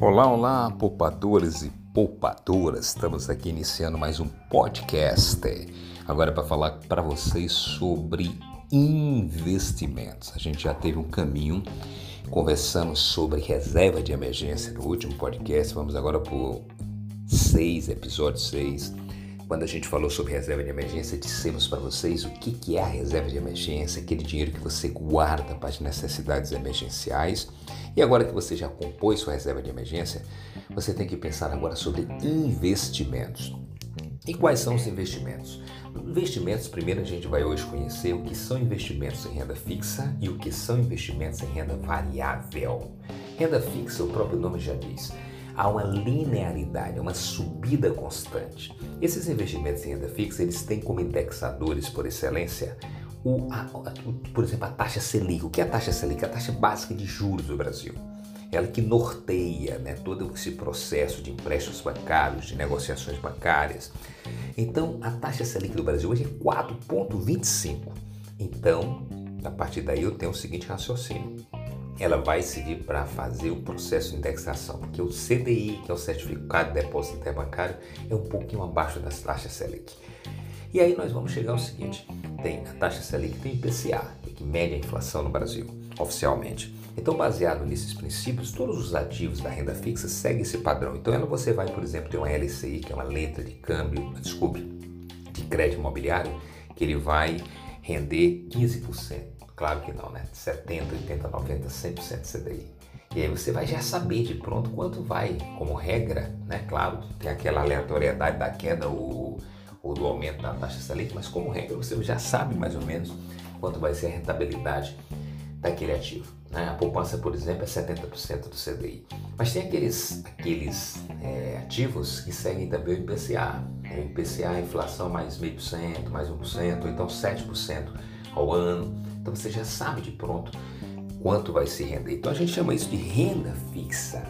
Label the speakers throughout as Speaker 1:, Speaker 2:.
Speaker 1: Olá, olá, poupadores e poupadoras. Estamos aqui iniciando mais um podcast. Agora para falar para vocês sobre investimentos. A gente já teve um caminho conversando sobre reserva de emergência no último podcast. Vamos agora para o 6, episódio 6 quando a gente falou sobre reserva de emergência, dissemos para vocês o que, é a reserva de emergência, aquele dinheiro que você guarda para as necessidades emergenciais. E agora que você já compôs sua reserva de emergência, você tem que pensar agora sobre investimentos. E quais são os investimentos? Investimentos, primeiro a gente vai hoje conhecer o que são investimentos em renda fixa e o que são investimentos em renda variável. Renda fixa, o próprio nome já diz, há uma linearidade, uma subida constante. Esses investimentos em renda fixa, eles têm como indexadores por excelência o, a, o, por exemplo, a taxa Selic. O que é a taxa Selic? A taxa básica de juros do Brasil. Ela que norteia né, todo esse processo de empréstimos bancários, de negociações bancárias. Então, a taxa Selic do Brasil hoje é 4,25. Então, a partir daí eu tenho o seguinte raciocínio ela vai servir para fazer o processo de indexação, porque o CDI, que é o Certificado de Depósito Interbancário, é um pouquinho abaixo das taxas Selic. E aí nós vamos chegar ao seguinte, tem a taxa Selic, tem o IPCA, que mede a inflação no Brasil, oficialmente. Então, baseado nesses princípios, todos os ativos da renda fixa seguem esse padrão. Então, ela você vai, por exemplo, ter uma LCI, que é uma letra de câmbio, desculpe, de crédito imobiliário, que ele vai render 15%. Claro que não, né? 70, 80, 90, 100% CDI. E aí você vai já saber de pronto quanto vai, como regra, né? Claro, tem aquela aleatoriedade da queda ou, ou do aumento da taxa Selic, mas como regra você já sabe mais ou menos quanto vai ser a rentabilidade daquele ativo. Né? A poupança, por exemplo, é 70% do CDI. Mas tem aqueles, aqueles é, ativos que seguem também o IPCA. O IPCA, inflação mais meio por cento, mais 1%, ou então 7% ao ano. Então você já sabe de pronto quanto vai se render. Então a gente chama isso de renda fixa.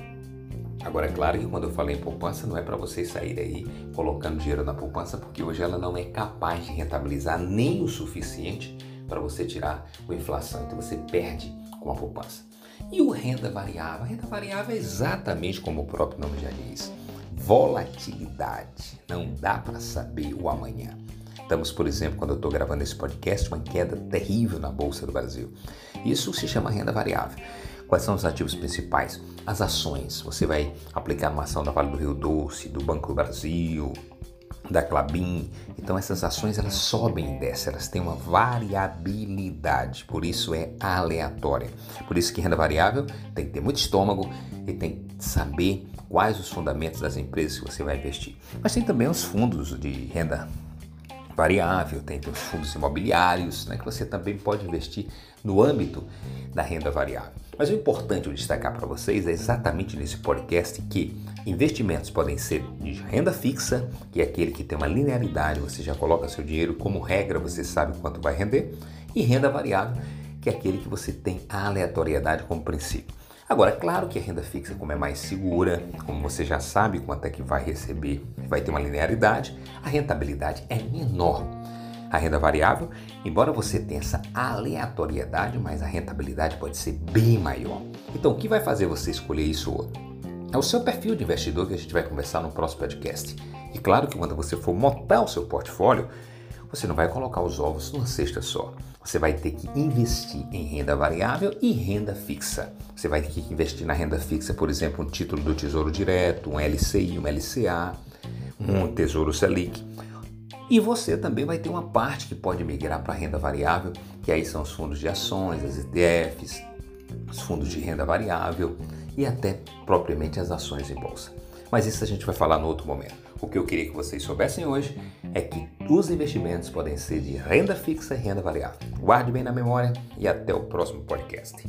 Speaker 1: Agora, é claro que quando eu falei em poupança, não é para você sair aí colocando dinheiro na poupança, porque hoje ela não é capaz de rentabilizar nem o suficiente para você tirar a inflação. Então você perde com a poupança. E o renda variável? A renda variável é exatamente como o próprio nome já diz: volatilidade. Não dá para saber o amanhã. Estamos, por exemplo, quando eu estou gravando esse podcast, uma queda terrível na Bolsa do Brasil. Isso se chama renda variável. Quais são os ativos principais? As ações. Você vai aplicar uma ação da Vale do Rio Doce, do Banco do Brasil, da Clabin. Então essas ações elas sobem e descem, elas têm uma variabilidade, por isso é aleatória. Por isso que renda variável tem que ter muito estômago e tem que saber quais os fundamentos das empresas que você vai investir. Mas tem também os fundos de renda variável, tem os fundos imobiliários, né, que você também pode investir no âmbito da renda variável. Mas o importante eu destacar para vocês é exatamente nesse podcast que investimentos podem ser de renda fixa, que é aquele que tem uma linearidade, você já coloca seu dinheiro como regra, você sabe quanto vai render, e renda variável, que é aquele que você tem a aleatoriedade como princípio. Agora, é claro que a renda fixa, como é mais segura, como você já sabe quanto é que vai receber, vai ter uma linearidade, a rentabilidade é menor. A renda variável, embora você tenha essa aleatoriedade, mas a rentabilidade pode ser bem maior. Então, o que vai fazer você escolher isso ou outro? É o seu perfil de investidor que a gente vai conversar no próximo podcast. E claro que quando você for montar o seu portfólio, você não vai colocar os ovos numa cesta só. Você vai ter que investir em renda variável e renda fixa. Você vai ter que investir na renda fixa, por exemplo, um título do Tesouro Direto, um LCI, um LCA, um Tesouro Selic. E você também vai ter uma parte que pode migrar para renda variável, que aí são os fundos de ações, as ETFs, os fundos de renda variável e até propriamente as ações em bolsa. Mas isso a gente vai falar no outro momento. O que eu queria que vocês soubessem hoje é que os investimentos podem ser de renda fixa e renda variável. Guarde bem na memória e até o próximo podcast.